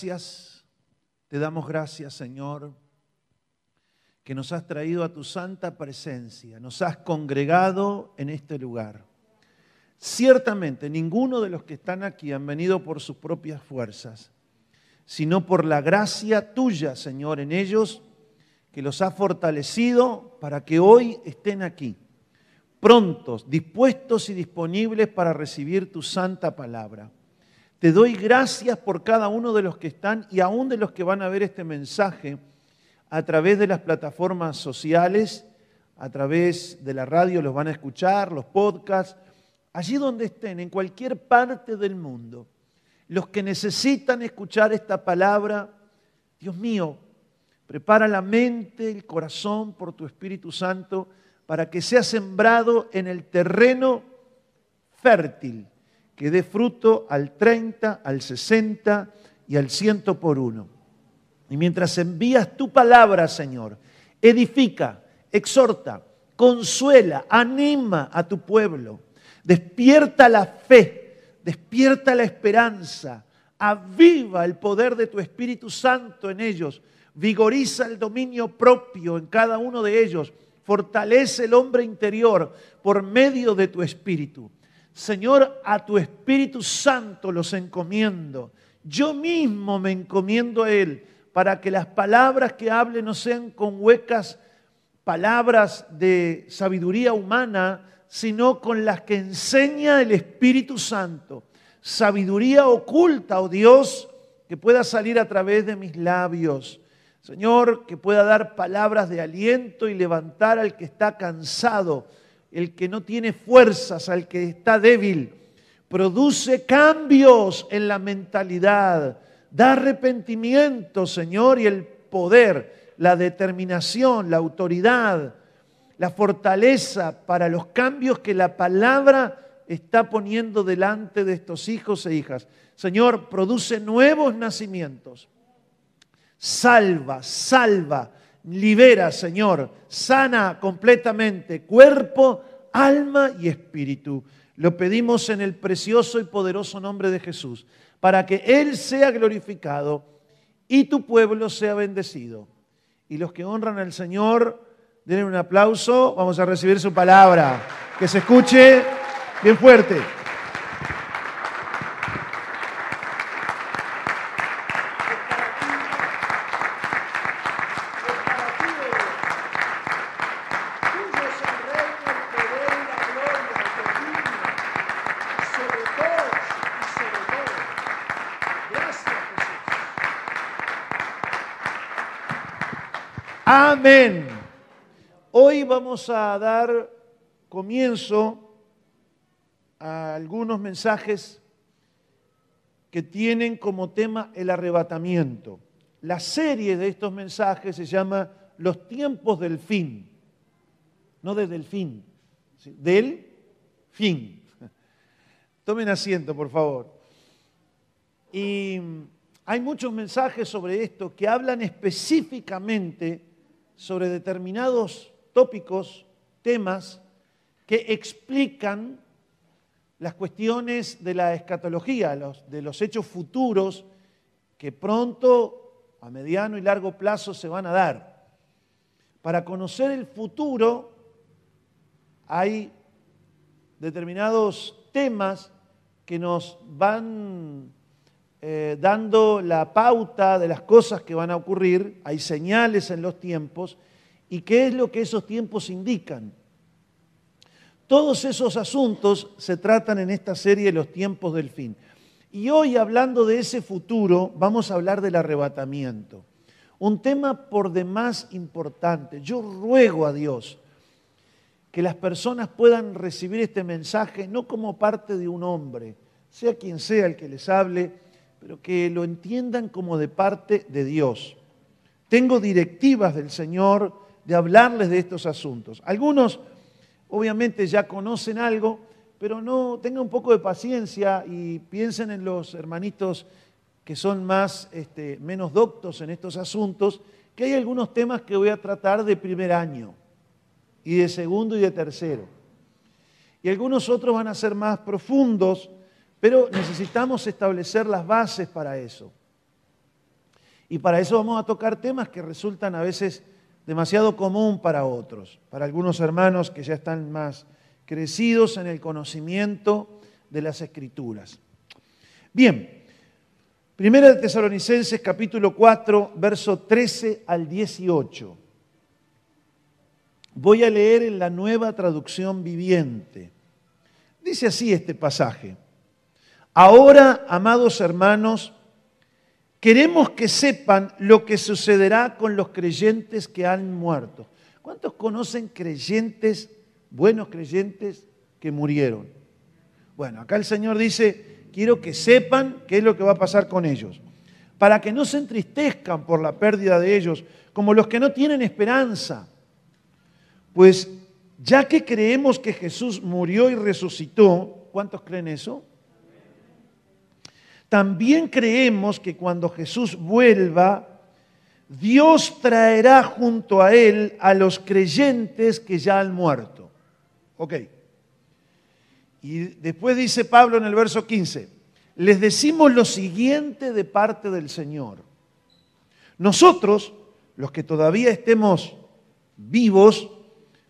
Gracias, te damos gracias, Señor, que nos has traído a tu santa presencia, nos has congregado en este lugar. Ciertamente, ninguno de los que están aquí han venido por sus propias fuerzas, sino por la gracia tuya, Señor, en ellos, que los ha fortalecido para que hoy estén aquí, prontos, dispuestos y disponibles para recibir tu santa palabra. Te doy gracias por cada uno de los que están y aún de los que van a ver este mensaje a través de las plataformas sociales, a través de la radio los van a escuchar, los podcasts, allí donde estén, en cualquier parte del mundo. Los que necesitan escuchar esta palabra, Dios mío, prepara la mente, el corazón por tu Espíritu Santo para que sea sembrado en el terreno fértil que dé fruto al 30, al 60 y al 100 por uno. Y mientras envías tu palabra, Señor, edifica, exhorta, consuela, anima a tu pueblo, despierta la fe, despierta la esperanza, aviva el poder de tu Espíritu Santo en ellos, vigoriza el dominio propio en cada uno de ellos, fortalece el hombre interior por medio de tu Espíritu. Señor, a tu Espíritu Santo los encomiendo. Yo mismo me encomiendo a Él para que las palabras que hable no sean con huecas palabras de sabiduría humana, sino con las que enseña el Espíritu Santo. Sabiduría oculta, oh Dios, que pueda salir a través de mis labios. Señor, que pueda dar palabras de aliento y levantar al que está cansado el que no tiene fuerzas, al que está débil. Produce cambios en la mentalidad. Da arrepentimiento, Señor, y el poder, la determinación, la autoridad, la fortaleza para los cambios que la palabra está poniendo delante de estos hijos e hijas. Señor, produce nuevos nacimientos. Salva, salva libera, Señor, sana completamente cuerpo, alma y espíritu. Lo pedimos en el precioso y poderoso nombre de Jesús, para que Él sea glorificado y tu pueblo sea bendecido. Y los que honran al Señor, denle un aplauso, vamos a recibir su palabra. Que se escuche bien fuerte. Amén. Hoy vamos a dar comienzo a algunos mensajes que tienen como tema el arrebatamiento. La serie de estos mensajes se llama Los tiempos del fin, no desde el fin, del fin. Tomen asiento, por favor. Y hay muchos mensajes sobre esto que hablan específicamente sobre determinados tópicos, temas, que explican las cuestiones de la escatología, de los hechos futuros que pronto, a mediano y largo plazo, se van a dar. Para conocer el futuro hay determinados temas que nos van eh, dando la pauta de las cosas que van a ocurrir, hay señales en los tiempos, y qué es lo que esos tiempos indican. Todos esos asuntos se tratan en esta serie los tiempos del fin. Y hoy hablando de ese futuro, vamos a hablar del arrebatamiento. Un tema por demás importante. Yo ruego a Dios que las personas puedan recibir este mensaje no como parte de un hombre, sea quien sea el que les hable, pero que lo entiendan como de parte de Dios. Tengo directivas del Señor de hablarles de estos asuntos. Algunos obviamente ya conocen algo, pero no tengan un poco de paciencia y piensen en los hermanitos que son más, este, menos doctos en estos asuntos, que hay algunos temas que voy a tratar de primer año y de segundo y de tercero. Y algunos otros van a ser más profundos pero necesitamos establecer las bases para eso. Y para eso vamos a tocar temas que resultan a veces demasiado común para otros, para algunos hermanos que ya están más crecidos en el conocimiento de las escrituras. Bien, Primera de Tesalonicenses capítulo 4, verso 13 al 18. Voy a leer en la nueva traducción viviente. Dice así este pasaje. Ahora, amados hermanos, queremos que sepan lo que sucederá con los creyentes que han muerto. ¿Cuántos conocen creyentes, buenos creyentes, que murieron? Bueno, acá el Señor dice, quiero que sepan qué es lo que va a pasar con ellos, para que no se entristezcan por la pérdida de ellos, como los que no tienen esperanza. Pues ya que creemos que Jesús murió y resucitó, ¿cuántos creen eso? También creemos que cuando Jesús vuelva, Dios traerá junto a Él a los creyentes que ya han muerto. Ok. Y después dice Pablo en el verso 15, les decimos lo siguiente de parte del Señor. Nosotros, los que todavía estemos vivos,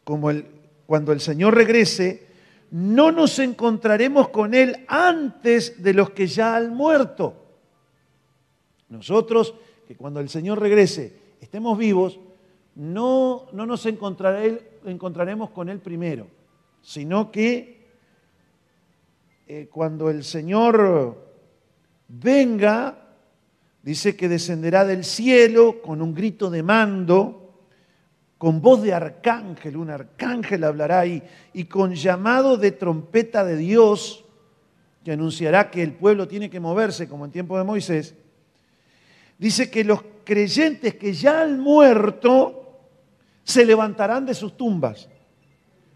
como cuando el Señor regrese, no nos encontraremos con Él antes de los que ya han muerto. Nosotros, que cuando el Señor regrese estemos vivos, no, no nos encontraremos con Él primero, sino que eh, cuando el Señor venga, dice que descenderá del cielo con un grito de mando, con voz de arcángel, un arcángel hablará ahí, y con llamado de trompeta de Dios, que anunciará que el pueblo tiene que moverse como en tiempo de Moisés, dice que los creyentes que ya han muerto se levantarán de sus tumbas.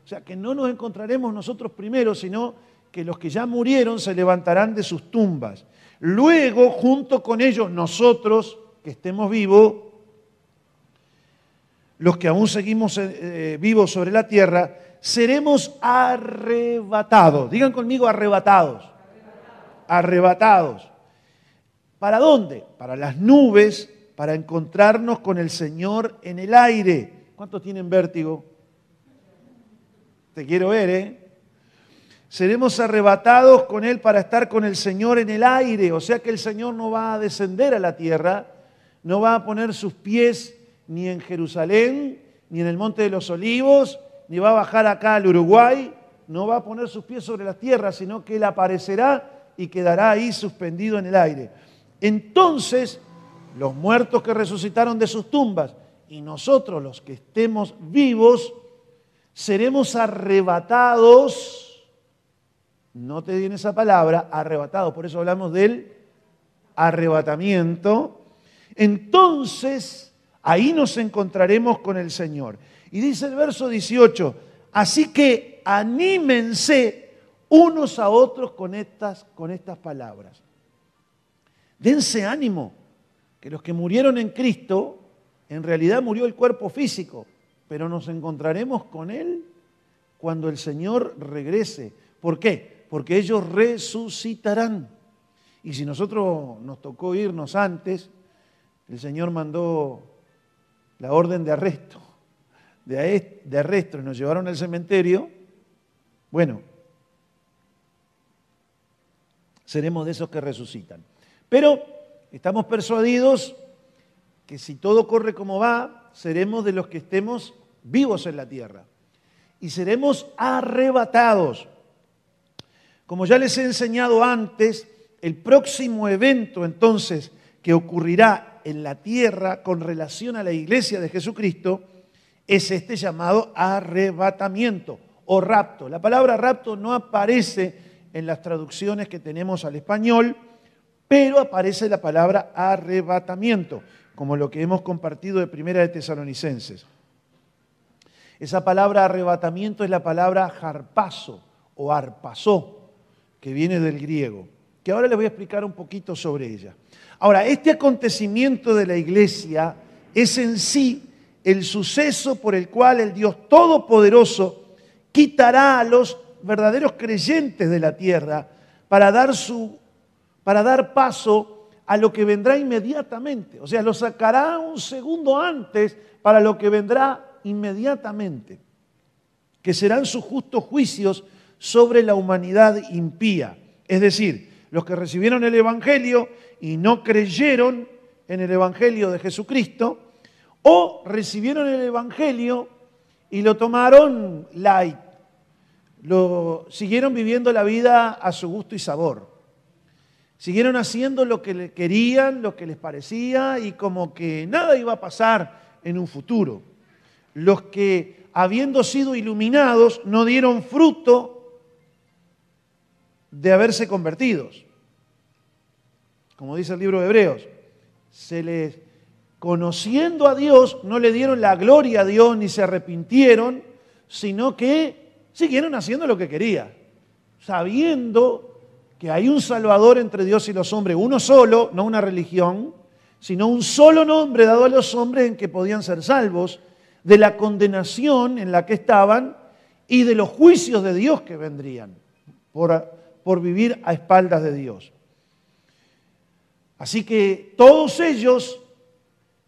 O sea, que no nos encontraremos nosotros primero, sino que los que ya murieron se levantarán de sus tumbas. Luego, junto con ellos, nosotros, que estemos vivos, los que aún seguimos eh, eh, vivos sobre la tierra, seremos arrebatados. Digan conmigo, arrebatados. Arrebatados. ¿Para dónde? Para las nubes, para encontrarnos con el Señor en el aire. ¿Cuántos tienen vértigo? Te quiero ver, ¿eh? seremos arrebatados con Él para estar con el Señor en el aire. O sea que el Señor no va a descender a la tierra, no va a poner sus pies ni en Jerusalén, ni en el Monte de los Olivos, ni va a bajar acá al Uruguay, no va a poner sus pies sobre la tierra, sino que Él aparecerá y quedará ahí suspendido en el aire. Entonces, los muertos que resucitaron de sus tumbas y nosotros los que estemos vivos, seremos arrebatados no te viene esa palabra, arrebatado, por eso hablamos del arrebatamiento, entonces ahí nos encontraremos con el Señor. Y dice el verso 18, así que anímense unos a otros con estas, con estas palabras. Dense ánimo, que los que murieron en Cristo, en realidad murió el cuerpo físico, pero nos encontraremos con Él cuando el Señor regrese. ¿Por qué? porque ellos resucitarán. Y si nosotros nos tocó irnos antes, el Señor mandó la orden de arresto, de arresto y nos llevaron al cementerio, bueno, seremos de esos que resucitan. Pero estamos persuadidos que si todo corre como va, seremos de los que estemos vivos en la tierra. Y seremos arrebatados. Como ya les he enseñado antes, el próximo evento entonces que ocurrirá en la tierra con relación a la iglesia de Jesucristo es este llamado arrebatamiento o rapto. La palabra rapto no aparece en las traducciones que tenemos al español, pero aparece la palabra arrebatamiento, como lo que hemos compartido de Primera de Tesalonicenses. Esa palabra arrebatamiento es la palabra harpazo o arpasó que viene del griego, que ahora les voy a explicar un poquito sobre ella. Ahora, este acontecimiento de la iglesia es en sí el suceso por el cual el Dios Todopoderoso quitará a los verdaderos creyentes de la tierra para dar, su, para dar paso a lo que vendrá inmediatamente. O sea, lo sacará un segundo antes para lo que vendrá inmediatamente, que serán sus justos juicios sobre la humanidad impía. Es decir, los que recibieron el Evangelio y no creyeron en el Evangelio de Jesucristo, o recibieron el Evangelio y lo tomaron light, lo siguieron viviendo la vida a su gusto y sabor. Siguieron haciendo lo que querían, lo que les parecía y como que nada iba a pasar en un futuro. Los que, habiendo sido iluminados, no dieron fruto de haberse convertidos. Como dice el libro de Hebreos, se les, conociendo a Dios, no le dieron la gloria a Dios ni se arrepintieron, sino que siguieron haciendo lo que quería, sabiendo que hay un Salvador entre Dios y los hombres, uno solo, no una religión, sino un solo nombre dado a los hombres en que podían ser salvos, de la condenación en la que estaban y de los juicios de Dios que vendrían por, por vivir a espaldas de Dios. Así que todos ellos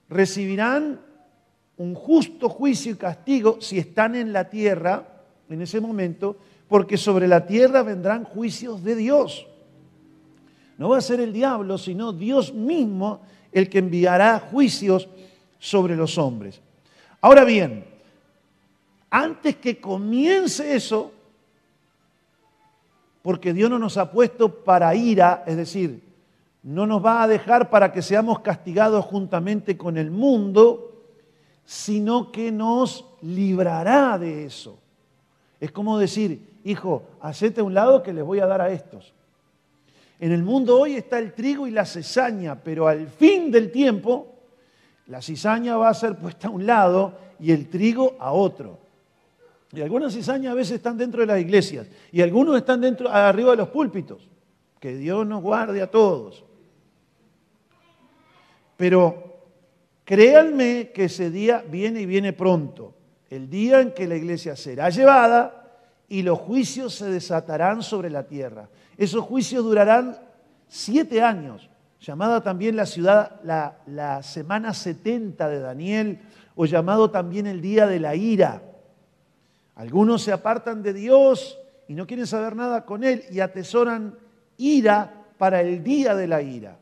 recibirán un justo juicio y castigo si están en la tierra en ese momento, porque sobre la tierra vendrán juicios de Dios. No va a ser el diablo, sino Dios mismo el que enviará juicios sobre los hombres. Ahora bien, antes que comience eso, porque Dios no nos ha puesto para ira, es decir, no nos va a dejar para que seamos castigados juntamente con el mundo, sino que nos librará de eso. Es como decir, hijo, hacete a un lado que les voy a dar a estos. En el mundo hoy está el trigo y la cizaña, pero al fin del tiempo la cizaña va a ser puesta a un lado y el trigo a otro. Y algunas cizañas a veces están dentro de las iglesias y algunos están dentro, arriba de los púlpitos. Que Dios nos guarde a todos. Pero créanme que ese día viene y viene pronto. El día en que la iglesia será llevada y los juicios se desatarán sobre la tierra. Esos juicios durarán siete años, llamada también la ciudad, la, semana 70 de Daniel, o llamado también el día de la ira. Algunos se apartan de Dios y no quieren saber nada con Él y atesoran ira para el día de la ira.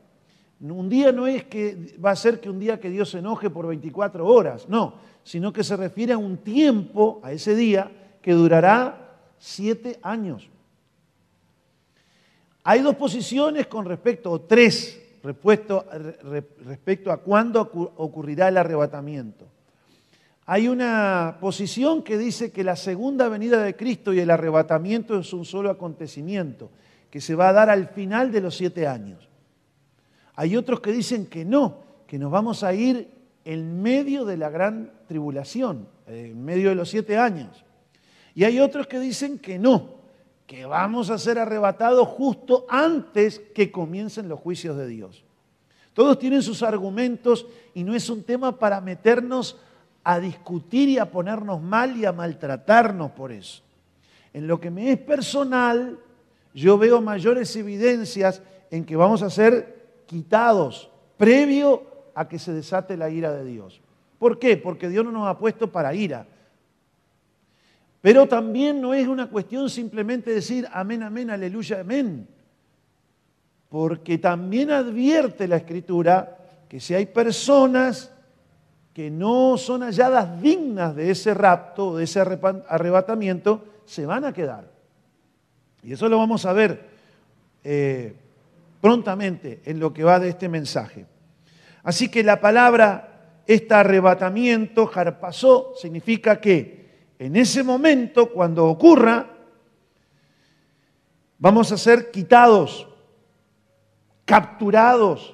Un día no es que va a ser que un día que Dios se enoje por 24 horas, no, sino que se refiere a un tiempo, a ese día, que durará siete años. Hay dos posiciones con respecto, o tres, respecto, respecto a cuándo ocurrirá el arrebatamiento. Hay una posición que dice que la segunda venida de Cristo y el arrebatamiento es un solo acontecimiento, que se va a dar al final de los siete años. Hay otros que dicen que no, que nos vamos a ir en medio de la gran tribulación, en medio de los siete años. Y hay otros que dicen que no, que vamos a ser arrebatados justo antes que comiencen los juicios de Dios. Todos tienen sus argumentos y no es un tema para meternos a discutir y a ponernos mal y a maltratarnos por eso. En lo que me es personal, yo veo mayores evidencias en que vamos a ser quitados previo a que se desate la ira de Dios. ¿Por qué? Porque Dios no nos ha puesto para ira. Pero también no es una cuestión simplemente decir amén, amén, aleluya, amén. Porque también advierte la Escritura que si hay personas que no son halladas dignas de ese rapto, de ese arrebatamiento, se van a quedar. Y eso lo vamos a ver eh, prontamente en lo que va de este mensaje. Así que la palabra, este arrebatamiento, jarpasó, significa que en ese momento, cuando ocurra, vamos a ser quitados, capturados.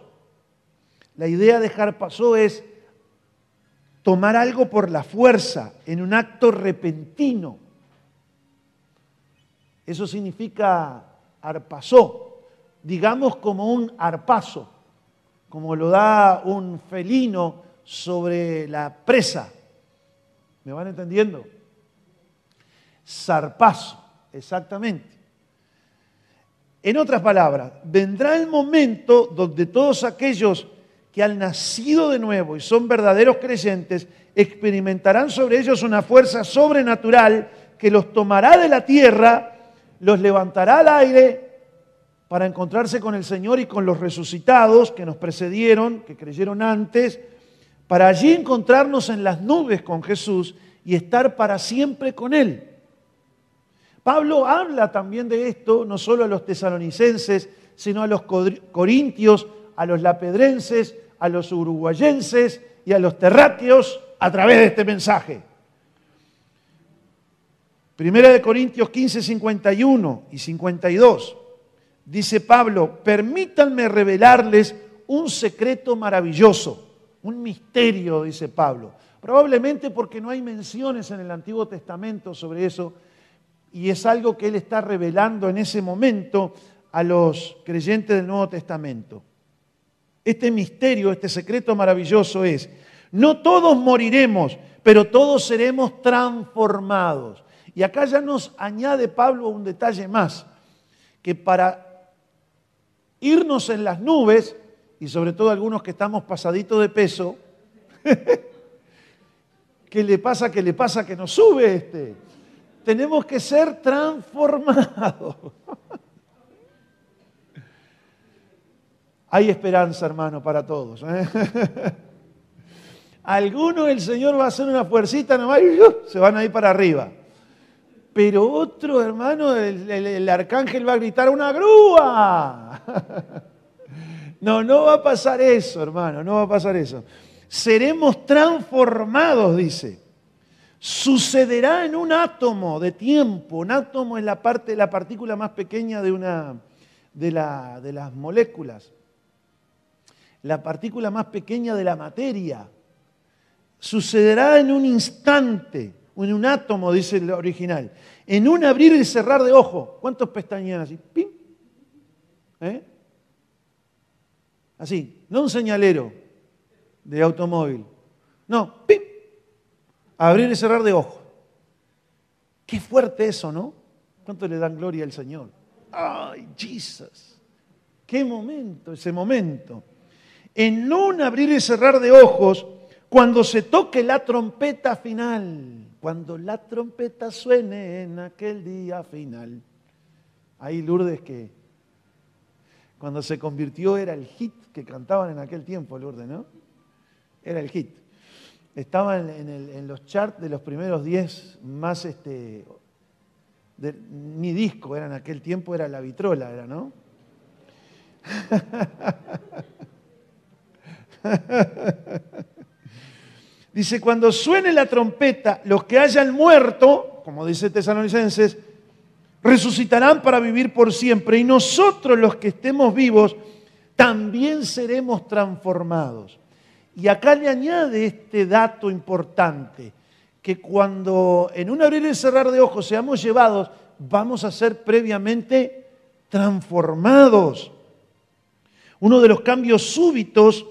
La idea de Jarpasó es tomar algo por la fuerza, en un acto repentino. Eso significa arpasó, digamos como un arpazo, como lo da un felino sobre la presa. ¿Me van entendiendo? zarpazo, exactamente. En otras palabras, vendrá el momento donde todos aquellos que han nacido de nuevo y son verdaderos creyentes experimentarán sobre ellos una fuerza sobrenatural que los tomará de la tierra, los levantará al aire para encontrarse con el Señor y con los resucitados que nos precedieron, que creyeron antes, para allí encontrarnos en las nubes con Jesús y estar para siempre con Él. Pablo habla también de esto, no solo a los tesalonicenses, sino a los corintios, a los lapedrenses, a los uruguayenses y a los terráqueos a través de este mensaje. Primera de Corintios 15, 51 y 52. Dice Pablo, permítanme revelarles un secreto maravilloso, un misterio, dice Pablo. Probablemente porque no hay menciones en el Antiguo Testamento sobre eso y es algo que él está revelando en ese momento a los creyentes del Nuevo Testamento. Este misterio, este secreto maravilloso es, no todos moriremos, pero todos seremos transformados. Y acá ya nos añade Pablo un detalle más, que para irnos en las nubes, y sobre todo algunos que estamos pasaditos de peso, ¿qué le pasa? ¿Qué le pasa? Que nos sube este. Tenemos que ser transformados. Hay esperanza, hermano, para todos. ¿eh? Algunos el Señor va a hacer una fuercita nomás y ¡uh! se van a ir para arriba. Pero otro, hermano, el, arcángel va a gritar una grúa. No, no va a pasar eso, hermano, no va a pasar eso. Seremos transformados, dice. Sucederá en un átomo de tiempo. Un átomo es la parte, la partícula más pequeña de, una, de, la, de las moléculas la partícula más pequeña de la materia. Sucederá en un instante, en un átomo, dice el original. En un abrir y cerrar de ojos. ¿Cuántos pestañean así? ¡Pim! ¿Eh? Así, no un señalero de automóvil. No, ¡pim! Abrir y cerrar de ojos. Qué fuerte eso, ¿no? ¿Cuánto le dan gloria al Señor? ¡Ay, Jesus! ¡Qué momento, ese momento! en un abrir y cerrar de ojos, cuando se toque la trompeta final, cuando la trompeta suene en aquel día final. Ahí Lourdes que cuando se convirtió era el hit que cantaban en aquel tiempo, Lourdes, ¿no? Era el hit. Estaba en, los charts de los primeros 10 más, este, ni disco era en aquel tiempo, era la vitrola, era, ¿no? dice, cuando suene la trompeta, los que hayan muerto, como dice Tesalonicenses, resucitarán para vivir por siempre y nosotros los que estemos vivos también seremos transformados. Y acá le añade este dato importante, que cuando en un abrir y cerrar de ojos seamos llevados, vamos a ser previamente transformados. Uno de los cambios súbitos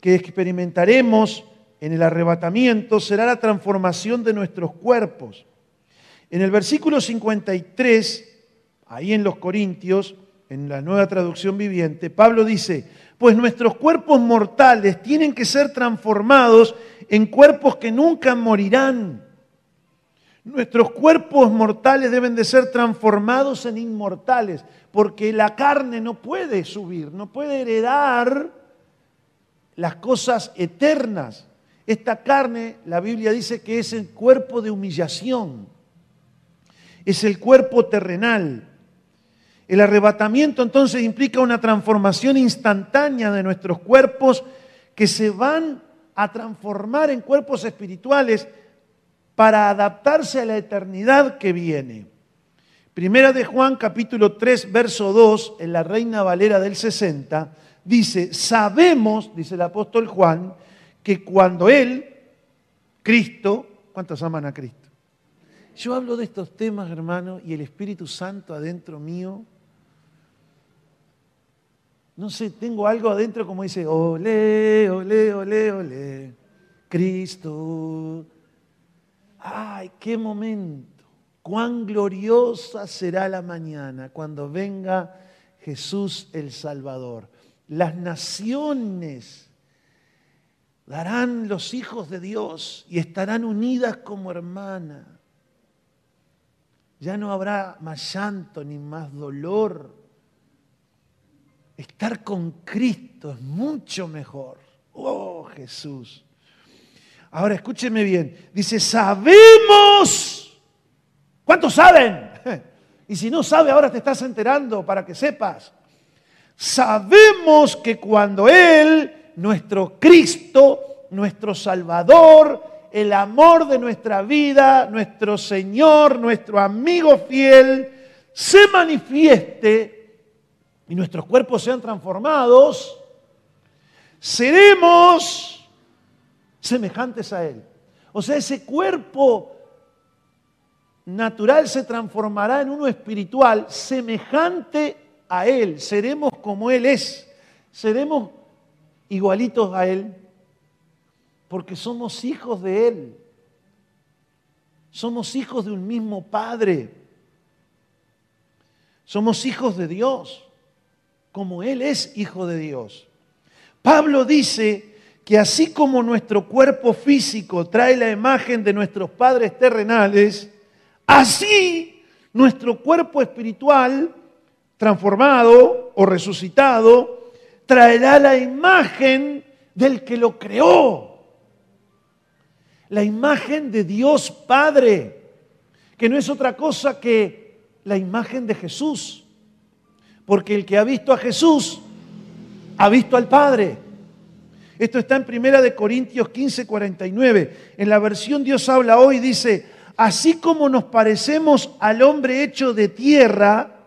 que experimentaremos en el arrebatamiento será la transformación de nuestros cuerpos. En el versículo 53, ahí en los Corintios, en la nueva traducción viviente, Pablo dice, pues nuestros cuerpos mortales tienen que ser transformados en cuerpos que nunca morirán. Nuestros cuerpos mortales deben de ser transformados en inmortales, porque la carne no puede subir, no puede heredar las cosas eternas. Esta carne, la Biblia dice que es el cuerpo de humillación, es el cuerpo terrenal. El arrebatamiento entonces implica una transformación instantánea de nuestros cuerpos que se van a transformar en cuerpos espirituales para adaptarse a la eternidad que viene. Primera de Juan capítulo 3 verso 2 en la Reina Valera del 60 dice, sabemos, dice el apóstol Juan, que cuando Él, Cristo, ¿cuántos aman a Cristo? Yo hablo de estos temas, hermano, y el Espíritu Santo adentro mío, no sé, tengo algo adentro como dice, ole, ole, ole, ole, Cristo. Ay, qué momento, cuán gloriosa será la mañana cuando venga Jesús el Salvador. Las naciones darán los hijos de Dios y estarán unidas como hermanas. Ya no habrá más llanto ni más dolor. Estar con Cristo es mucho mejor. Oh Jesús. Ahora escúcheme bien. Dice, sabemos. ¿Cuántos saben? Y si no sabe, ahora te estás enterando para que sepas. Sabemos que cuando Él, nuestro Cristo, nuestro Salvador, el amor de nuestra vida, nuestro Señor, nuestro amigo fiel, se manifieste y nuestros cuerpos sean transformados, seremos semejantes a Él. O sea, ese cuerpo natural se transformará en uno espiritual semejante a Él. Seremos como Él es. Seremos igualitos a Él porque somos hijos de Él. Somos hijos de un mismo Padre. Somos hijos de Dios, como Él es hijo de Dios. Pablo dice que así como nuestro cuerpo físico trae la imagen de nuestros padres terrenales, Así, nuestro cuerpo espiritual, transformado o resucitado, traerá la imagen del que lo creó. La imagen de Dios Padre, que no es otra cosa que la imagen de Jesús. Porque el que ha visto a Jesús, ha visto al Padre. Esto está en Primera de Corintios 15, 49. En la versión Dios habla hoy dice, así como nos parecemos al hombre hecho de tierra,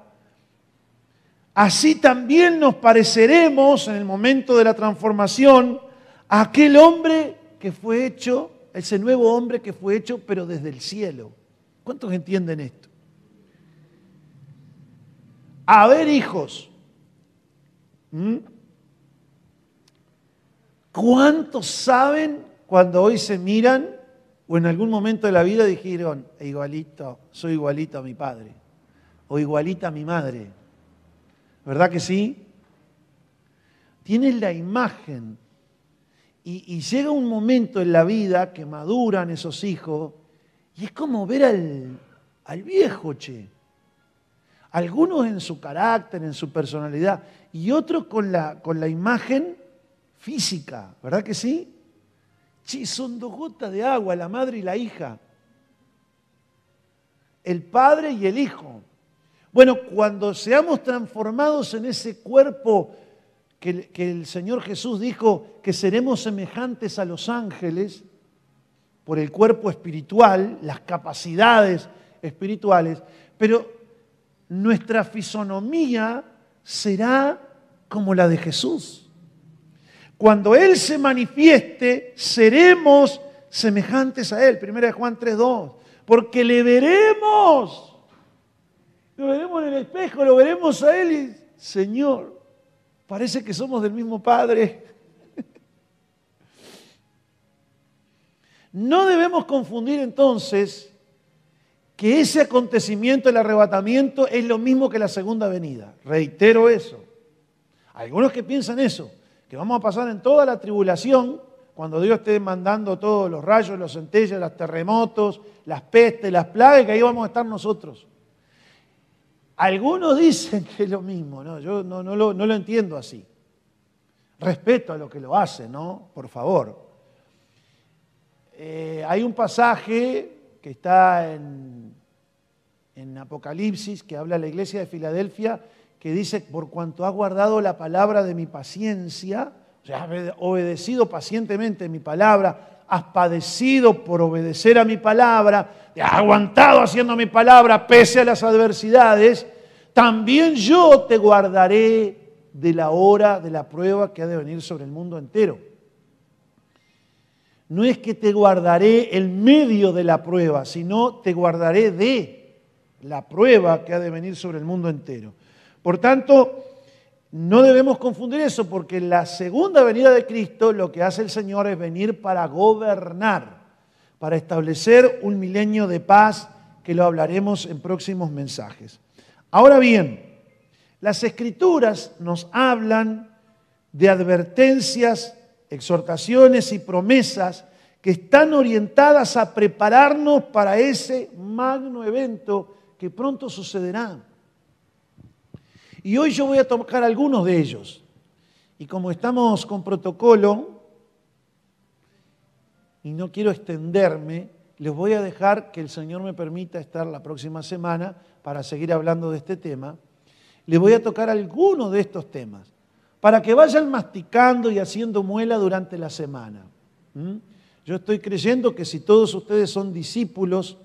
así también nos pareceremos en el momento de la transformación a aquel hombre que fue hecho, ese nuevo hombre que fue hecho, pero desde el cielo. ¿Cuántos entienden esto? A ver, hijos, ¿cuántos saben cuando hoy se miran o en algún momento de la vida dijeron, igualito, soy igualito a mi padre, o igualita a mi madre. ¿Verdad que sí? Tienen la imagen. Y, llega un momento en la vida que maduran esos hijos, y es como ver al, al viejo, che. Algunos en su carácter, en su personalidad, y otros con la, con la imagen física, ¿verdad que sí? Sí, son dos gotas de agua, la madre y la hija. El padre y el hijo. Bueno, cuando seamos transformados en ese cuerpo que, el Señor Jesús dijo que seremos semejantes a los ángeles, por el cuerpo espiritual, las capacidades espirituales, pero nuestra fisonomía será como la de Jesús. Cuando Él se manifieste, seremos semejantes a Él. Primera de Juan 3.2. Porque le veremos. Lo veremos en el espejo, lo veremos a Él y, Señor, parece que somos del mismo Padre. No debemos confundir entonces que ese acontecimiento, el arrebatamiento, es lo mismo que la segunda venida. Reitero eso. Algunos que piensan eso que vamos a pasar en toda la tribulación, cuando Dios esté mandando todos los rayos, los centellas, los terremotos, las pestes, las plagas, que ahí vamos a estar nosotros. Algunos dicen que es lo mismo, ¿no? yo no, lo, entiendo así. Respeto a lo que lo hace, ¿no? Por favor. Eh, hay un pasaje que está en, Apocalipsis que habla la iglesia de Filadelfia que dice, por cuanto has guardado la palabra de mi paciencia, o sea, has obedecido pacientemente mi palabra, has padecido por obedecer a mi palabra, aguantado haciendo mi palabra pese a las adversidades, también yo te guardaré de la hora de la prueba que ha de venir sobre el mundo entero. No es que te guardaré el medio de la prueba, sino te guardaré de la prueba que ha de venir sobre el mundo entero. Por tanto, no debemos confundir eso porque la segunda venida de Cristo lo que hace el Señor es venir para gobernar, para establecer un milenio de paz que lo hablaremos en próximos mensajes. Ahora bien, Las escrituras nos hablan de advertencias, exhortaciones y promesas que están orientadas a prepararnos para ese magno evento que pronto sucederá. Y hoy yo voy a tocar algunos de ellos. Y como estamos con protocolo, y no quiero extenderme, les voy a dejar que el Señor me permita estar la próxima semana para seguir hablando de este tema. Les voy a tocar algunos de estos temas para que vayan masticando y haciendo muela durante la semana. Yo estoy creyendo que si todos ustedes son discípulos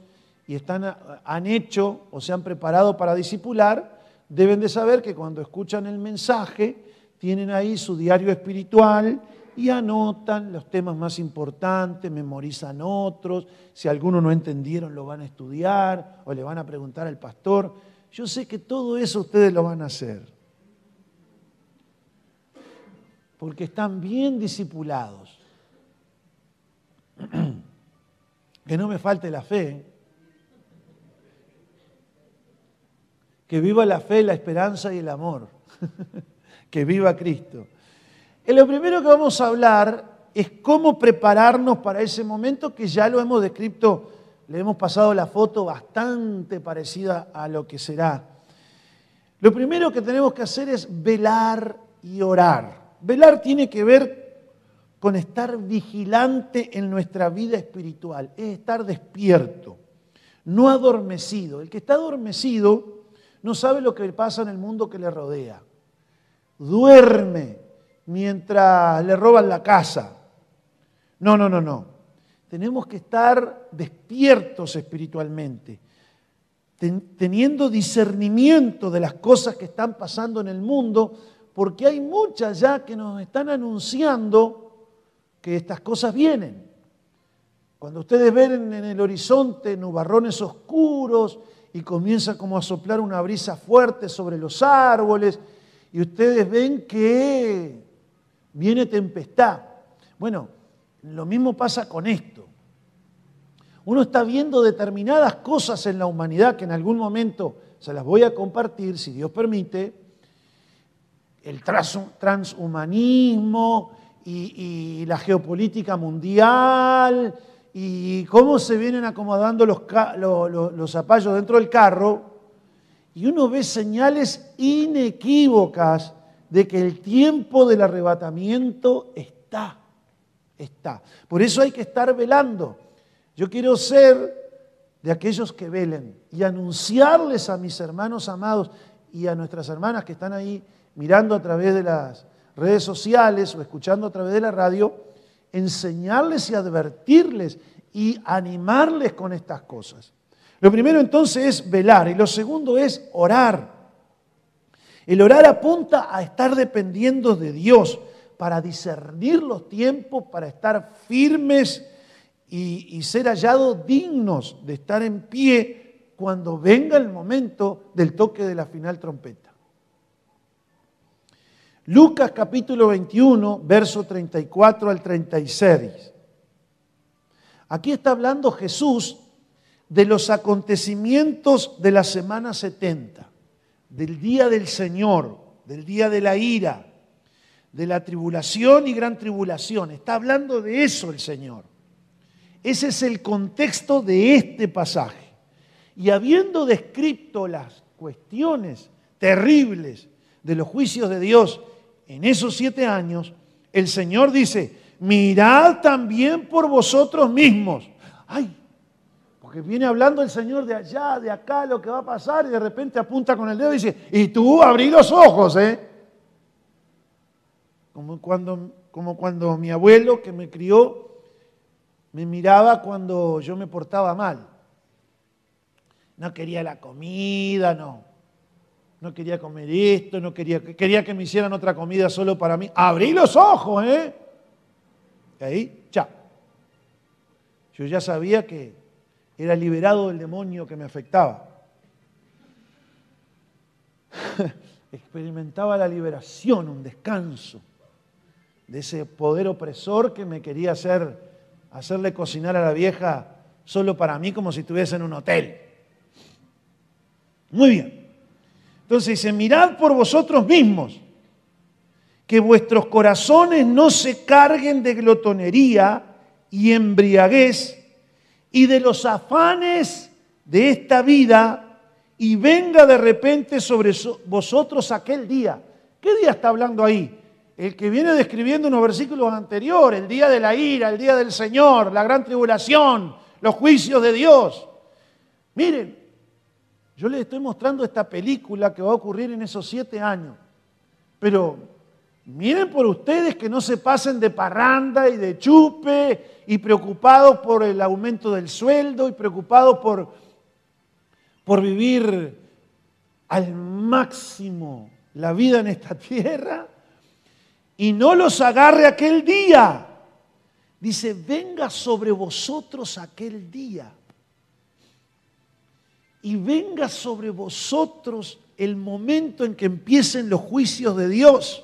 y están, han hecho o se han preparado para discipular, deben de saber que cuando escuchan el mensaje tienen ahí su diario espiritual y anotan los temas más importantes, memorizan otros, si alguno no entendieron lo van a estudiar o le van a preguntar al pastor. Yo sé que todo eso ustedes lo van a hacer porque están bien discipulados. Que no me falte la fe. Que viva la fe, la esperanza y el amor. Que viva Cristo. Lo primero que vamos a hablar es cómo prepararnos para ese momento que ya lo hemos descrito, le hemos pasado la foto bastante parecida a lo que será. Lo primero que tenemos que hacer es velar y orar. Velar tiene que ver con estar vigilante en nuestra vida espiritual, es estar despierto, no adormecido. El que está adormecido no sabe lo que pasa en el mundo que le rodea. Duerme mientras le roban la casa. No, no, no, no. Tenemos que estar despiertos espiritualmente, teniendo discernimiento de las cosas que están pasando en el mundo porque hay muchas ya que nos están anunciando que estas cosas vienen. Cuando ustedes ven en el horizonte nubarrones oscuros y comienza como a soplar una brisa fuerte sobre los árboles y ustedes ven que viene tempestad. Bueno, lo mismo pasa con esto. Uno está viendo determinadas cosas en la humanidad que en algún momento se las voy a compartir, si Dios permite, el transhumanismo y, la geopolítica mundial y cómo se vienen acomodando los, los zapallos dentro del carro, y uno ve señales inequívocas de que el tiempo del arrebatamiento está, está. Por eso hay que estar velando. Yo quiero ser de aquellos que velen y anunciarles a mis hermanos amados y a nuestras hermanas que están ahí mirando a través de las redes sociales o escuchando a través de la radio, enseñarles y advertirles y animarles con estas cosas. Lo primero entonces es velar y lo segundo es orar. El orar apunta a estar dependiendo de Dios para discernir los tiempos, para estar firmes y, ser hallados dignos de estar en pie cuando venga el momento del toque de la final trompeta. Lucas capítulo 21, verso 34 al 36. Aquí está hablando Jesús de los acontecimientos de la semana 70, del día del Señor, del día de la ira, de la tribulación y gran tribulación. Está hablando de eso el Señor. Ese es el contexto de este pasaje. Y habiendo descrito las cuestiones terribles de los juicios de Dios en esos siete años, el Señor dice, mirad también por vosotros mismos. Ay, porque viene hablando el Señor de allá, de acá, lo que va a pasar, y de repente apunta con el dedo y dice, y tú abrí los ojos, ¿eh? Como cuando, como cuando mi abuelo que me crió me miraba cuando yo me portaba mal. No quería la comida, no no quería comer esto, no quería, quería que me hicieran otra comida solo para mí. Abrí los ojos, ¿eh? Y ahí, chao. Yo ya sabía que era liberado del demonio que me afectaba. Experimentaba la liberación, un descanso de ese poder opresor que me quería hacer, hacerle cocinar a la vieja solo para mí como si estuviese en un hotel. Muy bien. Entonces dice, mirad por vosotros mismos, que vuestros corazones no se carguen de glotonería y embriaguez y de los afanes de esta vida y venga de repente sobre vosotros aquel día. ¿Qué día está hablando ahí? El que viene describiendo unos versículos anteriores, el día de la ira, el día del Señor, la gran tribulación, los juicios de Dios. Miren, yo les estoy mostrando esta película que va a ocurrir en esos siete años. Pero miren por ustedes que no se pasen de parranda y de chupe y preocupados por el aumento del sueldo y preocupados por, por vivir al máximo la vida en esta tierra y no los agarre aquel día. Dice, venga sobre vosotros aquel día y venga sobre vosotros el momento en que empiecen los juicios de Dios.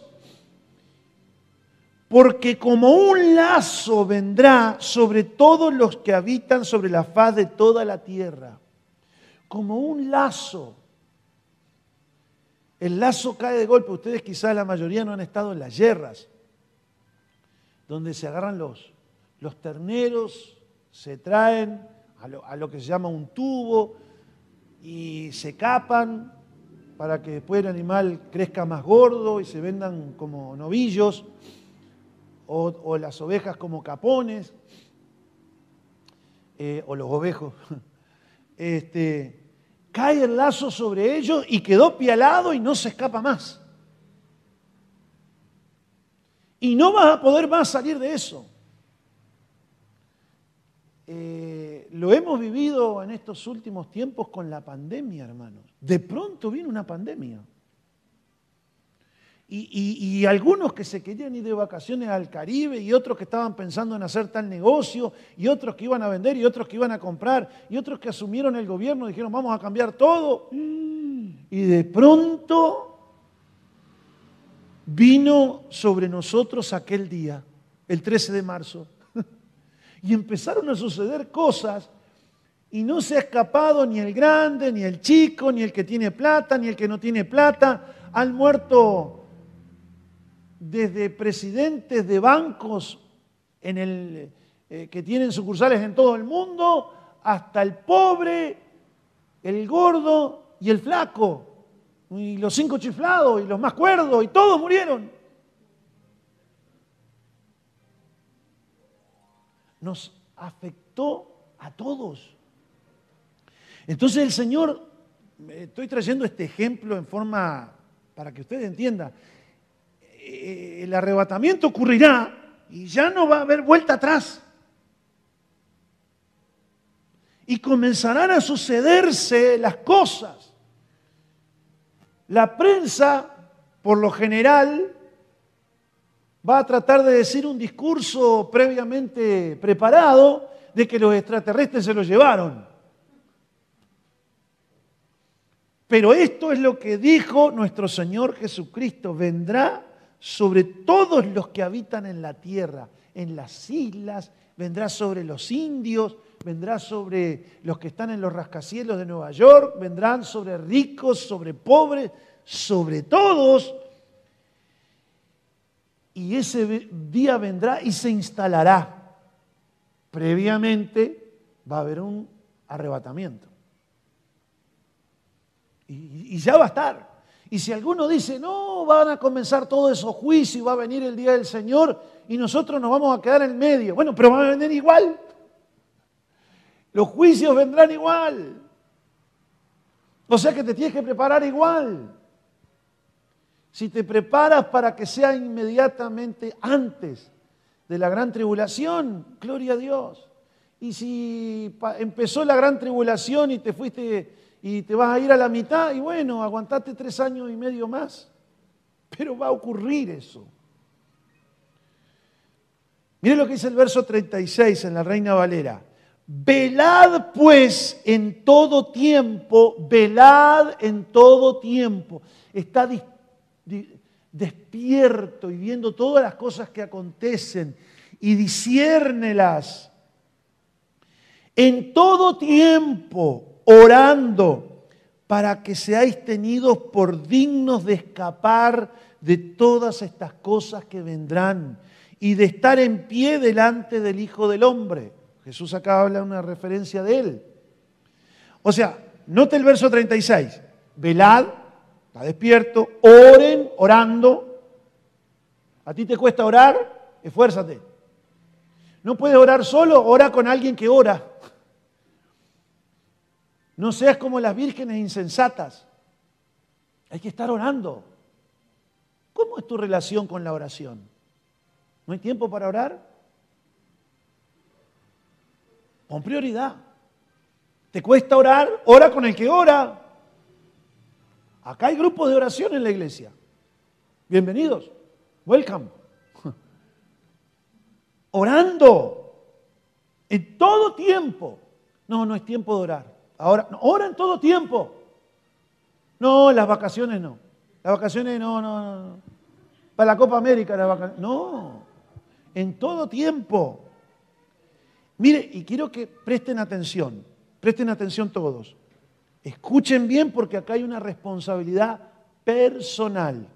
Porque como un lazo vendrá sobre todos los que habitan sobre la faz de toda la tierra. Como un lazo. El lazo cae de golpe. Ustedes quizás la mayoría no han estado en las guerras, donde se agarran los, los terneros, se traen a lo, a lo que se llama un tubo, y se capan para que después el animal crezca más gordo y se vendan como novillos o, las ovejas como capones eh, o los ovejos. Este, cae el lazo sobre ellos y quedó pialado y no se escapa más. Y no vas a poder más salir de eso. Eh, lo hemos vivido en estos últimos tiempos con la pandemia, hermanos. De pronto vino una pandemia. Y, algunos que se querían ir de vacaciones al Caribe y otros que estaban pensando en hacer tal negocio y otros que iban a vender y otros que iban a comprar y otros que asumieron el gobierno dijeron vamos a cambiar todo. Y de pronto vino sobre nosotros aquel día, el 13 de marzo, y empezaron a suceder cosas y no se ha escapado ni el grande, ni el chico, ni el que tiene plata, ni el que no tiene plata. Han muerto desde presidentes de bancos en el, eh, que tienen sucursales en todo el mundo, hasta el pobre, el gordo y el flaco, y los cinco chiflados, y los más cuerdos, y todos murieron. nos afectó a todos. Entonces el Señor, estoy trayendo este ejemplo en forma para que usted entienda, eh, el arrebatamiento ocurrirá y ya no va a haber vuelta atrás. Y comenzarán a sucederse las cosas. La prensa, por lo general, va a tratar de decir un discurso previamente preparado de que los extraterrestres se lo llevaron. Pero esto es lo que dijo nuestro Señor Jesucristo. Vendrá sobre todos los que habitan en la tierra, en las islas, vendrá sobre los indios, vendrá sobre los que están en los rascacielos de Nueva York, vendrán sobre ricos, sobre pobres, sobre todos y ese día vendrá y se instalará. Previamente va a haber un arrebatamiento. Y, ya va a estar. Y si alguno dice, no, van a comenzar todos esos juicios y va a venir el día del Señor y nosotros nos vamos a quedar en medio. Bueno, pero van a venir igual. Los juicios vendrán igual. O sea que te tienes que preparar igual si te preparas para que sea inmediatamente antes de la gran tribulación, gloria a Dios. Y si empezó la gran tribulación y te fuiste y te vas a ir a la mitad, y bueno, aguantate tres años y medio más. Pero va a ocurrir eso. Mire lo que dice el verso 36 en la Reina Valera. Velad pues en todo tiempo, velad en todo tiempo. Está despierto y viendo todas las cosas que acontecen y disciérnelas. En todo tiempo, orando, para que seáis tenidos por dignos de escapar de todas estas cosas que vendrán y de estar en pie delante del Hijo del Hombre. Jesús acá habla una referencia de él. O sea, note el verso 36. Velad, está despierto, oren, orando. ¿A ti te cuesta orar? Esfuérzate. No puedes orar solo, ora con alguien que ora. No seas como las vírgenes insensatas. Hay que estar orando. ¿Cómo es tu relación con la oración? ¿No hay tiempo para orar? Con prioridad. ¿Te cuesta orar? Ora con el que ora. Acá hay grupos de oración en la iglesia. Bienvenidos. Welcome. Orando. En todo tiempo. No, no es tiempo de orar. Ahora, ora en todo tiempo. No, las vacaciones no. Las vacaciones no, no, no. Para la Copa América las vacaciones. No. En todo tiempo. Mire, y quiero que presten atención, presten atención todos. Escuchen bien porque acá hay una responsabilidad personal.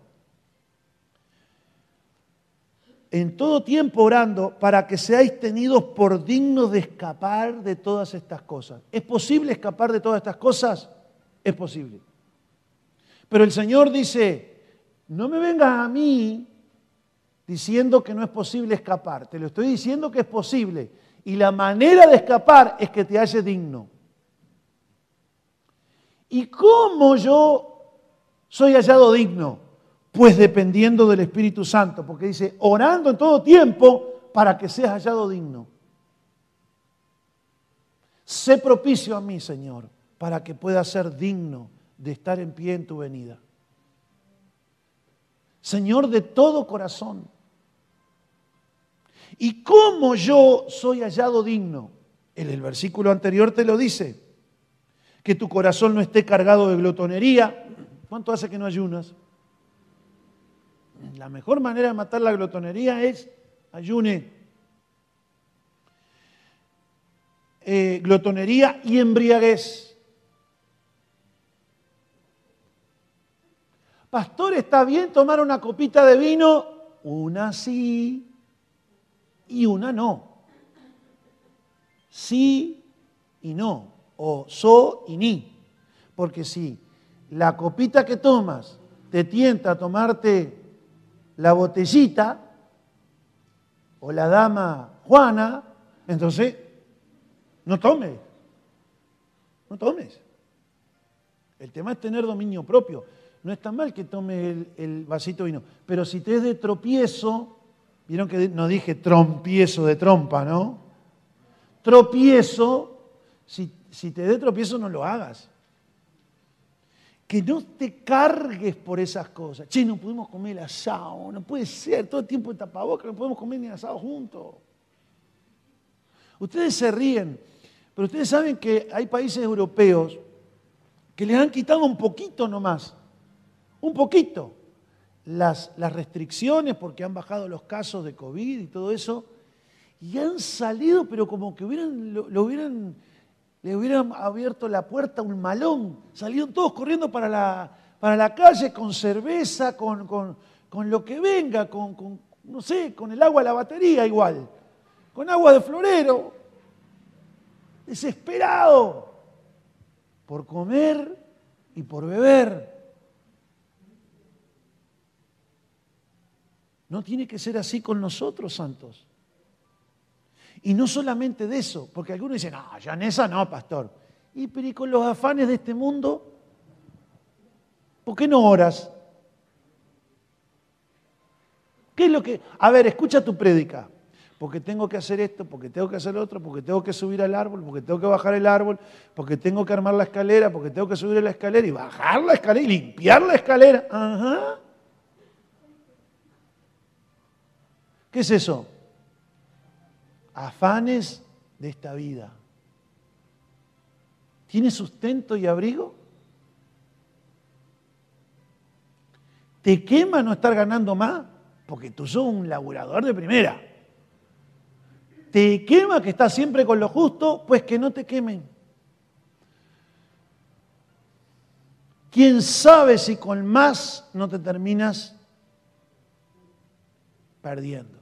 En todo tiempo orando para que seáis tenidos por dignos de escapar de todas estas cosas. ¿Es posible escapar de todas estas cosas? Es posible. Pero el Señor dice, no me vengas a mí diciendo que no es posible escapar. Te lo estoy diciendo que es posible. Y la manera de escapar es que te halle digno. ¿Y cómo yo soy hallado digno? Pues dependiendo del Espíritu Santo, porque dice, orando en todo tiempo para que seas hallado digno. Sé propicio a mí, Señor, para que pueda ser digno de estar en pie en tu venida. Señor, de todo corazón. ¿Y cómo yo soy hallado digno? En el versículo anterior te lo dice. Que tu corazón no esté cargado de glotonería. ¿Cuánto hace que no ayunas? La mejor manera de matar la glotonería es ayune. Eh, glotonería y embriaguez. Pastor, ¿está bien tomar una copita de vino? Una sí, y una no. Sí y no, o so y ni. Porque si la copita que tomas te tienta a tomarte la botellita o la dama Juana, entonces no tomes. No tomes. El tema es tener dominio propio. No está mal que tome el, el vasito de vino, pero si te es de tropiezo, Vieron que no dije trompiezo de trompa, ¿no? Tropiezo, si, si te dé tropiezo no lo hagas. Que no te cargues por esas cosas. Che, no podemos comer el asado, no puede ser, todo el tiempo de tapabocas, no podemos comer ni asado juntos. Ustedes se ríen, pero ustedes saben que hay países europeos que les han quitado un poquito nomás, un poquito, las, restricciones porque han bajado los casos de COVID y todo eso, y han salido, pero como que hubieran, lo, hubieran, le hubieran abierto la puerta a un malón. Salieron todos corriendo para la, para la calle con cerveza, con, con, lo que venga, con, con, no sé, con el agua de la batería igual, con agua de florero. Desesperado por comer y por beber. No tiene que ser así con nosotros, santos. Y no solamente de eso, porque algunos dicen, no, ya en esa no, pastor. Y pero con los afanes de este mundo? ¿Por qué no oras? ¿Qué es lo que.? A ver, escucha tu prédica. Porque tengo que hacer esto, porque tengo que hacer lo otro, porque tengo que subir al árbol, porque tengo que bajar el árbol, porque tengo que armar la escalera, porque tengo que subir la escalera y bajar la escalera y limpiar la escalera. Ajá. ¿Qué es eso? Afanes de esta vida. ¿Tienes sustento y abrigo? ¿Te quema no estar ganando más? Porque tú sos un laburador de primera. ¿Te quema que estás siempre con lo justo? Pues que no te quemen. quién sabe si con más no te terminas perdiendo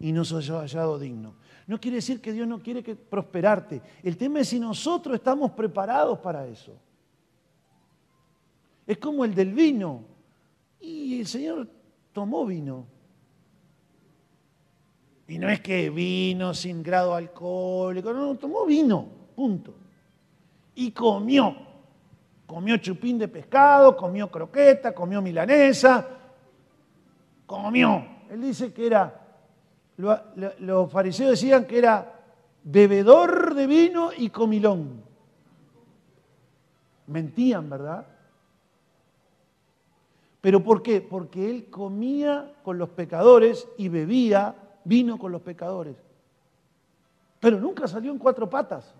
y no sos hallado digno. No quiere decir que Dios no quiere prosperarte. El tema es si nosotros estamos preparados para eso. Es como el del vino. Y el Señor tomó vino. Y no es que vino sin grado alcohólico, no, tomó vino, punto. Y comió. Comió chupín de pescado, comió croqueta, comió milanesa, comió. Él dice que era, los fariseos decían que era bebedor de vino y comilón. Mentían, ¿verdad? ¿Pero por qué? Porque él comía con los pecadores y bebía vino con los pecadores. Pero nunca salió en cuatro patas.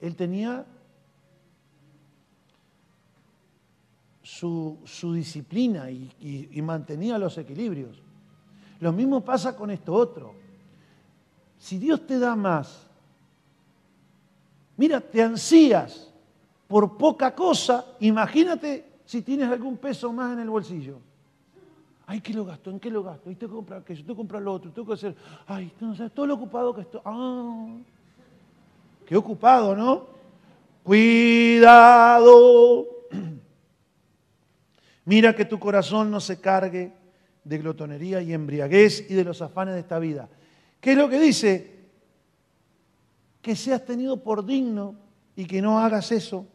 Él tenía su, disciplina y, mantenía los equilibrios. Lo mismo pasa con esto otro. Si Dios te da más, mira, te ansías por poca cosa, imagínate si tienes algún peso más en el bolsillo. Ay, ¿qué lo gasto? ¿En qué lo gasto? Y tengo que comprar aquello, tengo que comprar lo otro, tengo que hacer. Ay, no sabes todo lo ocupado que estoy. Ah, qué ocupado, ¿no? Cuidado. Mira que tu corazón no se cargue de glotonería y embriaguez y de los afanes de esta vida. ¿Qué es lo que dice? Que seas tenido por digno y que no hagas eso.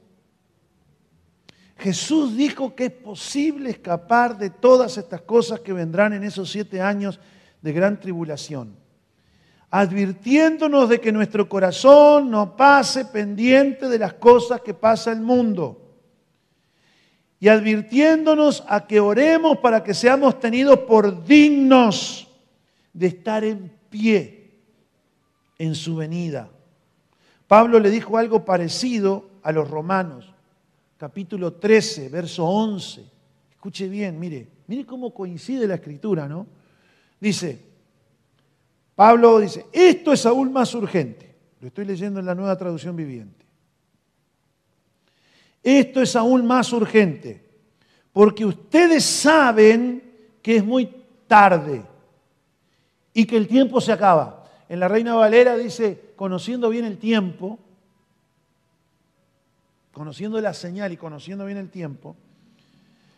Jesús dijo que es posible escapar de todas estas cosas que vendrán en esos siete años de gran tribulación, advirtiéndonos de que nuestro corazón no pase pendiente de las cosas que pasa el mundo y advirtiéndonos a que oremos para que seamos tenidos por dignos de estar en pie en su venida. Pablo le dijo algo parecido a los romanos capítulo 13, verso 11. Escuche bien, mire, mire cómo coincide la escritura, ¿no? Dice, Pablo dice, esto es aún más urgente. Lo estoy leyendo en la nueva traducción viviente. Esto es aún más urgente, porque ustedes saben que es muy tarde y que el tiempo se acaba. En la Reina Valera dice, conociendo bien el tiempo, conociendo la señal y conociendo bien el tiempo,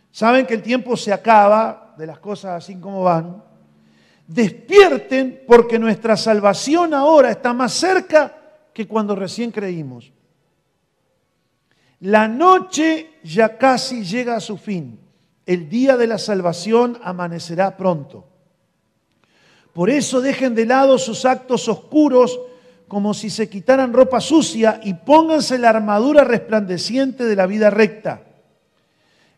saben que el tiempo se acaba de las cosas así como van, despierten porque nuestra salvación ahora está más cerca que cuando recién creímos. La noche ya casi llega a su fin. El día de la salvación amanecerá pronto. Por eso dejen de lado sus actos oscuros como si se quitaran ropa sucia y pónganse la armadura resplandeciente de la vida recta.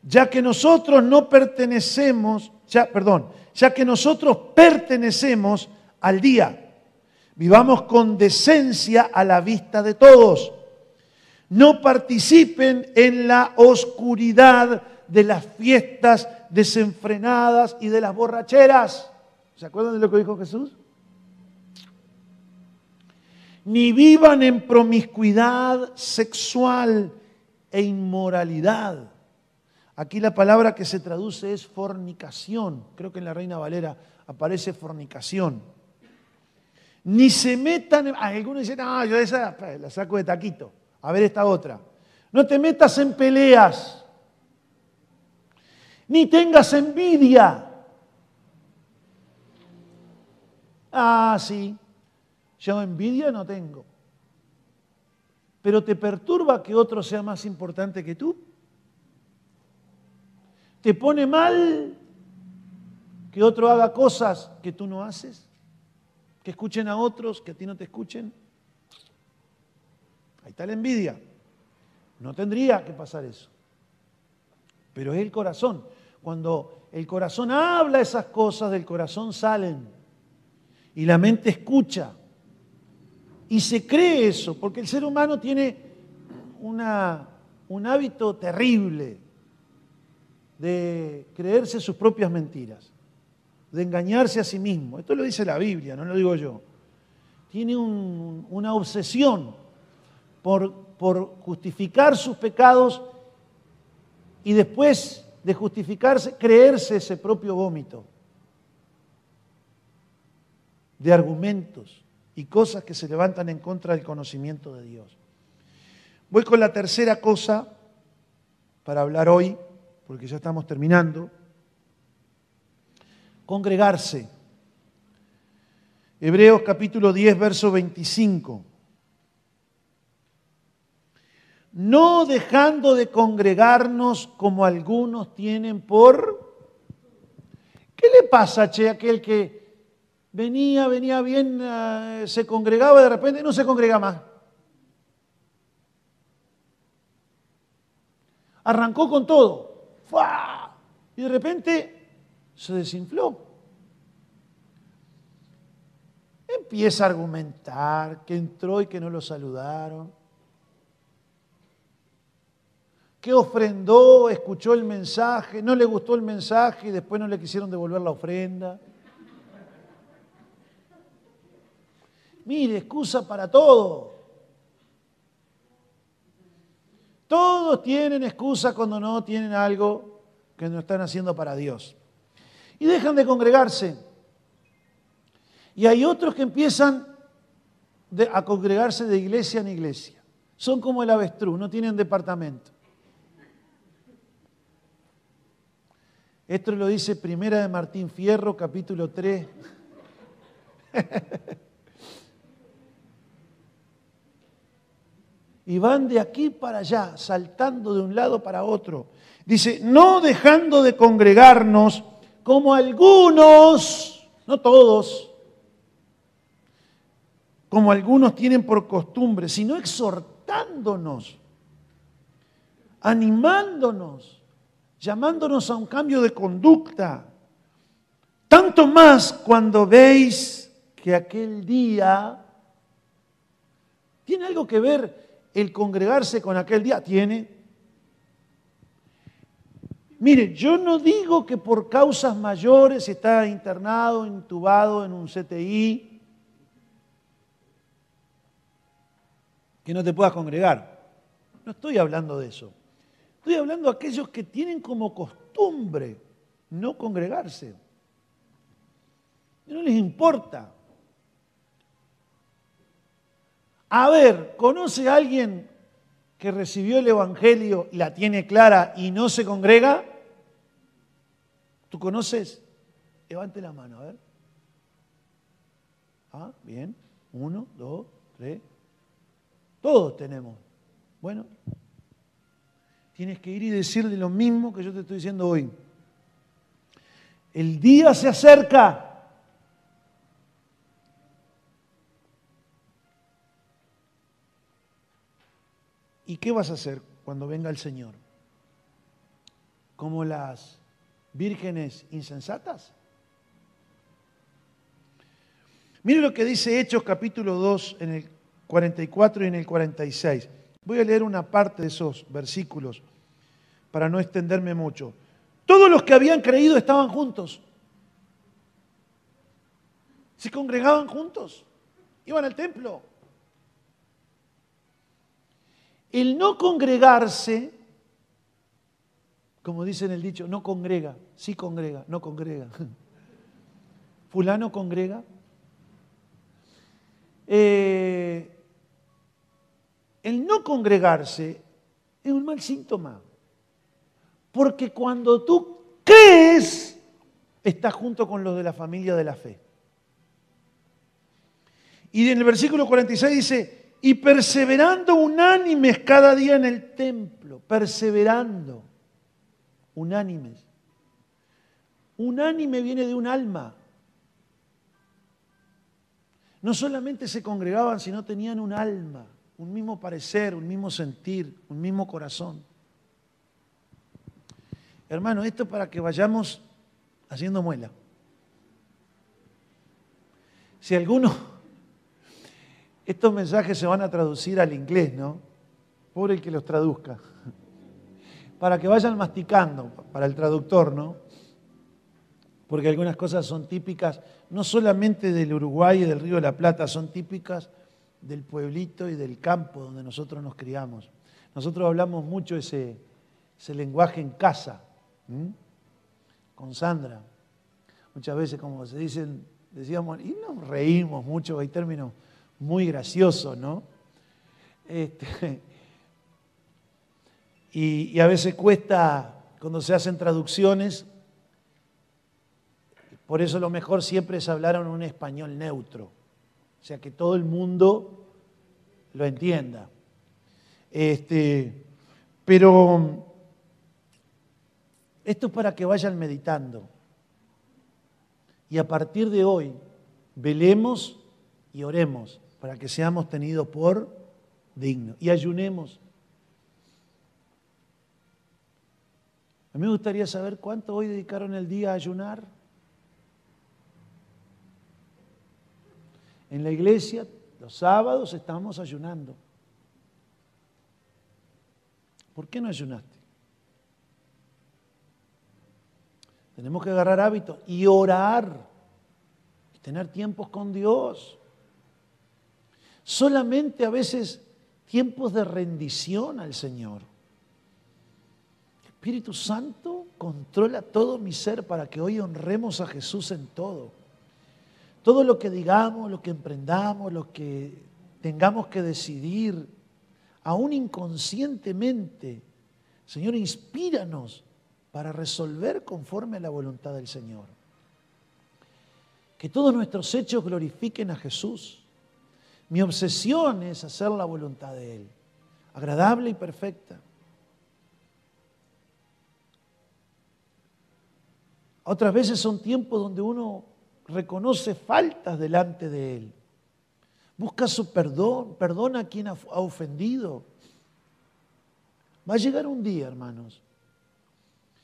Ya que nosotros no pertenecemos, ya, perdón, ya que nosotros pertenecemos al día. Vivamos con decencia a la vista de todos. No participen en la oscuridad de las fiestas desenfrenadas y de las borracheras. ¿Se acuerdan de lo que dijo Jesús? ni vivan en promiscuidad sexual e inmoralidad. Aquí la palabra que se traduce es fornicación. Creo que en la Reina Valera aparece fornicación. Ni se metan, en, algunos dicen, ah, yo esa la saco de taquito. A ver esta otra. No te metas en peleas. Ni tengas envidia. Ah, sí, yo envidia no tengo. Pero te perturba que otro sea más importante que tú. ¿Te pone mal que otro haga cosas que tú no haces? ¿Que escuchen a otros que a ti no te escuchen? Ahí está la envidia. No tendría que pasar eso. Pero es el corazón. Cuando el corazón habla esas cosas, del corazón salen. Y la mente escucha. Y se cree eso, porque el ser humano tiene un hábito terrible de creerse sus propias mentiras, de engañarse a sí mismo. Esto lo dice la Biblia, no lo digo yo. Tiene una obsesión por, justificar sus pecados y después de justificarse, creerse ese propio vómito de argumentos y cosas que se levantan en contra del conocimiento de Dios. Voy con la tercera cosa para hablar hoy, porque ya estamos terminando. Congregarse. Hebreos capítulo 10, verso 25. No dejando de congregarnos como algunos tienen por... ¿Qué le pasa, che, aquel que venía, venía bien, eh, se congregaba de repente no se congrega más? Arrancó con todo. Y de repente se desinfló. Empieza a argumentar que entró y que no lo saludaron. Que ofrendó, escuchó el mensaje, no le gustó el mensaje y después no le quisieron devolver la ofrenda. Mire, excusa para todo. Todos tienen excusa cuando no tienen algo que no están haciendo para Dios. Y dejan de congregarse. Y hay otros que empiezan a congregarse de iglesia en iglesia. Son como el avestruz, no tienen departamento. Esto lo dice Primera de Martín Fierro, capítulo 3. y van de aquí para allá, saltando de un lado para otro. Dice, no dejando de congregarnos como algunos, no todos, como algunos tienen por costumbre, sino exhortándonos, animándonos, llamándonos a un cambio de conducta. Tanto más cuando veis que aquel día tiene algo que ver el congregarse con aquel día. Tiene. Mire, yo no digo que por causas mayores está internado, intubado en un CTI, que no te puedas congregar. No estoy hablando de eso. Estoy hablando de aquellos que tienen como costumbre no congregarse. No les importa. A ver, ¿conoce a alguien que recibió el Evangelio, la tiene clara y no se congrega? ¿Tú conoces? Levante la mano, a ver. Ah, bien. Uno, dos, tres, todos tenemos. Bueno, tienes que ir y decirle lo mismo que yo te estoy diciendo hoy. El día se acerca. ¿Y qué vas a hacer cuando venga el Señor? ¿Como las vírgenes insensatas? Mire lo que dice Hechos capítulo 2 en el 44 y en el 46. Voy a leer una parte de esos versículos para no extenderme mucho. Todos los que habían creído estaban juntos. Se congregaban juntos. Iban al templo. El no congregarse, como dice en el dicho, no congrega, sí congrega, no congrega. Fulano congrega. Eh, el no congregarse es un mal síntoma. Porque cuando tú crees, estás junto con los de la familia de la fe. Y en el versículo 46 dice, y perseverando unánimes cada día en el templo, perseverando, unánimes. Unánime viene de un alma. No solamente se congregaban, sino tenían un alma un mismo parecer, un mismo sentir, un mismo corazón. Hermano, esto es para que vayamos haciendo muela. Si alguno, estos mensajes se van a traducir al inglés, ¿no? Pobre el que los traduzca. Para que vayan masticando, para el traductor, ¿no? Porque algunas cosas son típicas, no solamente del Uruguay y del Río de la Plata, son típicas del pueblito y del campo donde nosotros nos criamos. Nosotros hablamos mucho ese, ese lenguaje en casa, con Sandra. Muchas veces, como se dicen, decíamos, y nos reímos mucho, hay términos muy graciosos, ¿no? Este, y, y a veces cuesta, cuando se hacen traducciones, por eso lo mejor siempre es hablar en un español neutro, o sea, que todo el mundo lo entienda. Este, pero esto es para que vayan meditando. Y a partir de hoy, velemos y oremos para que seamos tenidos por dignos. Y ayunemos. A mí me gustaría saber cuánto hoy dedicaron el día a ayunar. En la iglesia, los sábados estamos ayunando. ¿Por qué no ayunaste? Tenemos que agarrar hábitos y orar y tener tiempos con Dios. Solamente a veces tiempos de rendición al Señor. Espíritu Santo controla todo mi ser para que hoy honremos a Jesús en todo. Todo lo que digamos, lo que emprendamos, lo que tengamos que decidir, aún inconscientemente. Señor, inspíranos para resolver conforme a la voluntad del Señor. Que todos nuestros hechos glorifiquen a Jesús. Mi obsesión es hacer la voluntad de Él, agradable y perfecta. Otras veces son tiempos donde uno reconoce faltas delante de Él. Busca su perdón, perdona a quien ha ofendido. Va a llegar un día, hermanos,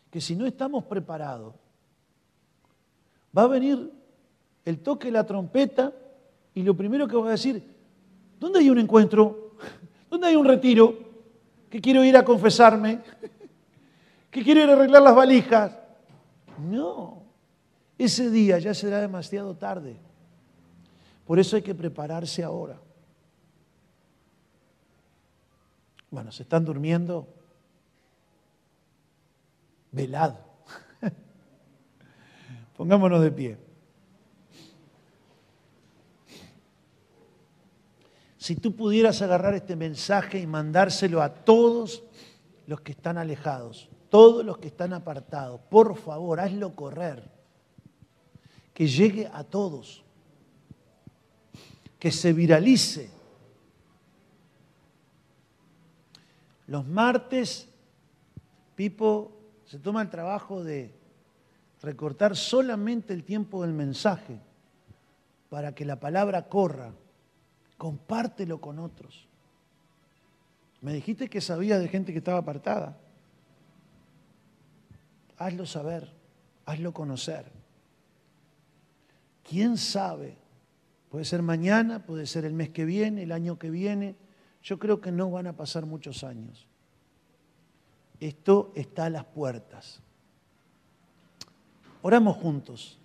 que si no estamos preparados, va a venir el toque de la trompeta y lo primero que va a decir, ¿dónde hay un encuentro? ¿Dónde hay un retiro? Que quiero ir a confesarme, que quiero ir a arreglar las valijas. No, ese día ya será demasiado tarde. Por eso hay que prepararse ahora. Bueno, se están durmiendo. Velado. Pongámonos de pie. Si tú pudieras agarrar este mensaje y mandárselo a todos los que están alejados, todos los que están apartados, por favor, hazlo correr. Que llegue a todos que se viralice. Los martes, Pipo se toma el trabajo de recortar solamente el tiempo del mensaje para que la palabra corra. Compártelo con otros. Me dijiste que sabías de gente que estaba apartada. Hazlo saber, hazlo conocer. ¿Quién sabe Puede ser mañana, puede ser el mes que viene, el año que viene. Yo creo que no van a pasar muchos años. Esto está a las puertas. Oramos juntos.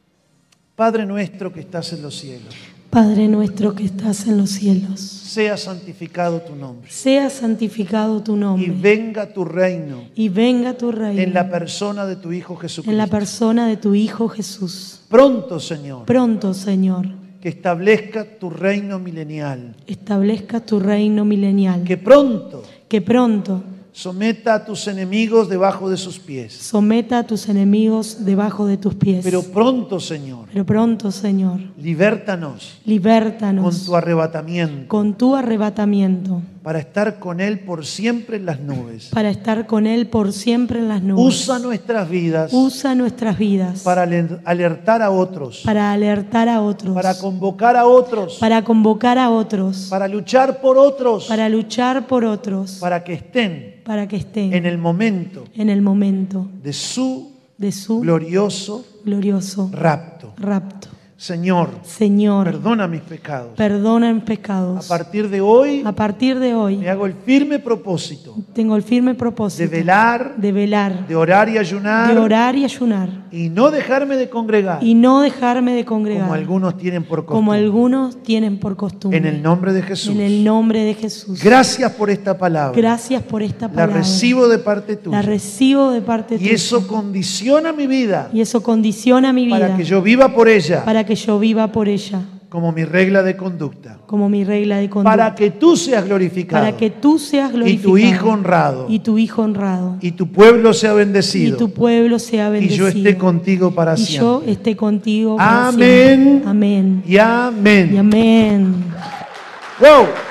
Padre nuestro que estás en los cielos. Padre nuestro que estás en los cielos. Sea santificado tu nombre. Sea santificado tu nombre. Y venga tu reino. Y venga tu reino. En la persona de tu Hijo Jesucristo. En la persona de tu Hijo Jesús. Pronto, Señor. Pronto, Señor que establezca tu reino milenial. Establezca tu reino milenial. Que pronto. Que pronto. Someta a tus enemigos debajo de sus pies. Someta a tus enemigos debajo de tus pies. Pero pronto, Señor. Pero pronto, Señor. Libértanos. Libértanos. Con tu arrebatamiento. Con tu arrebatamiento para estar con Él por siempre en las nubes. Para estar con Él por siempre en las nubes. Usa nuestras vidas. Usa nuestras vidas. Para alertar a otros. Para alertar a otros. Para convocar a otros. Para convocar a otros. Para luchar por otros. Para luchar por otros. Para que estén. Para que estén. En el momento. En el momento. De su. De su. Glorioso. Glorioso. Rapto. Rapto. Señor, Señor, perdona mis pecados. perdona mis A pecados. partir de hoy A partir de hoy me hago el firme propósito tengo el firme de propósito velar, de velar, de orar y ayunar de orar y ayunar y no dejarme de congregar y no dejarme de como congregar algunos tienen por como costumbre. algunos tienen por costumbre. En el nombre de Jesús. En el nombre de Jesús. Gracias por esta palabra. Gracias por esta La palabra. recibo de parte La tuya. recibo de parte Y tuya. eso condiciona mi vida Y eso condiciona mi vida para que yo viva por ella para que yo viva por ella como mi regla de conducta. como mi regla de conducta. Para que tú seas glorificado para que tú seas y glorificado tu hijo honrado y tu hijo honrado y tu pueblo sea y bendecido tu pueblo sea y bendecido yo esté contigo para y yo siempre. esté contigo para Amén. siempre. amén Y amén. y amén Wow.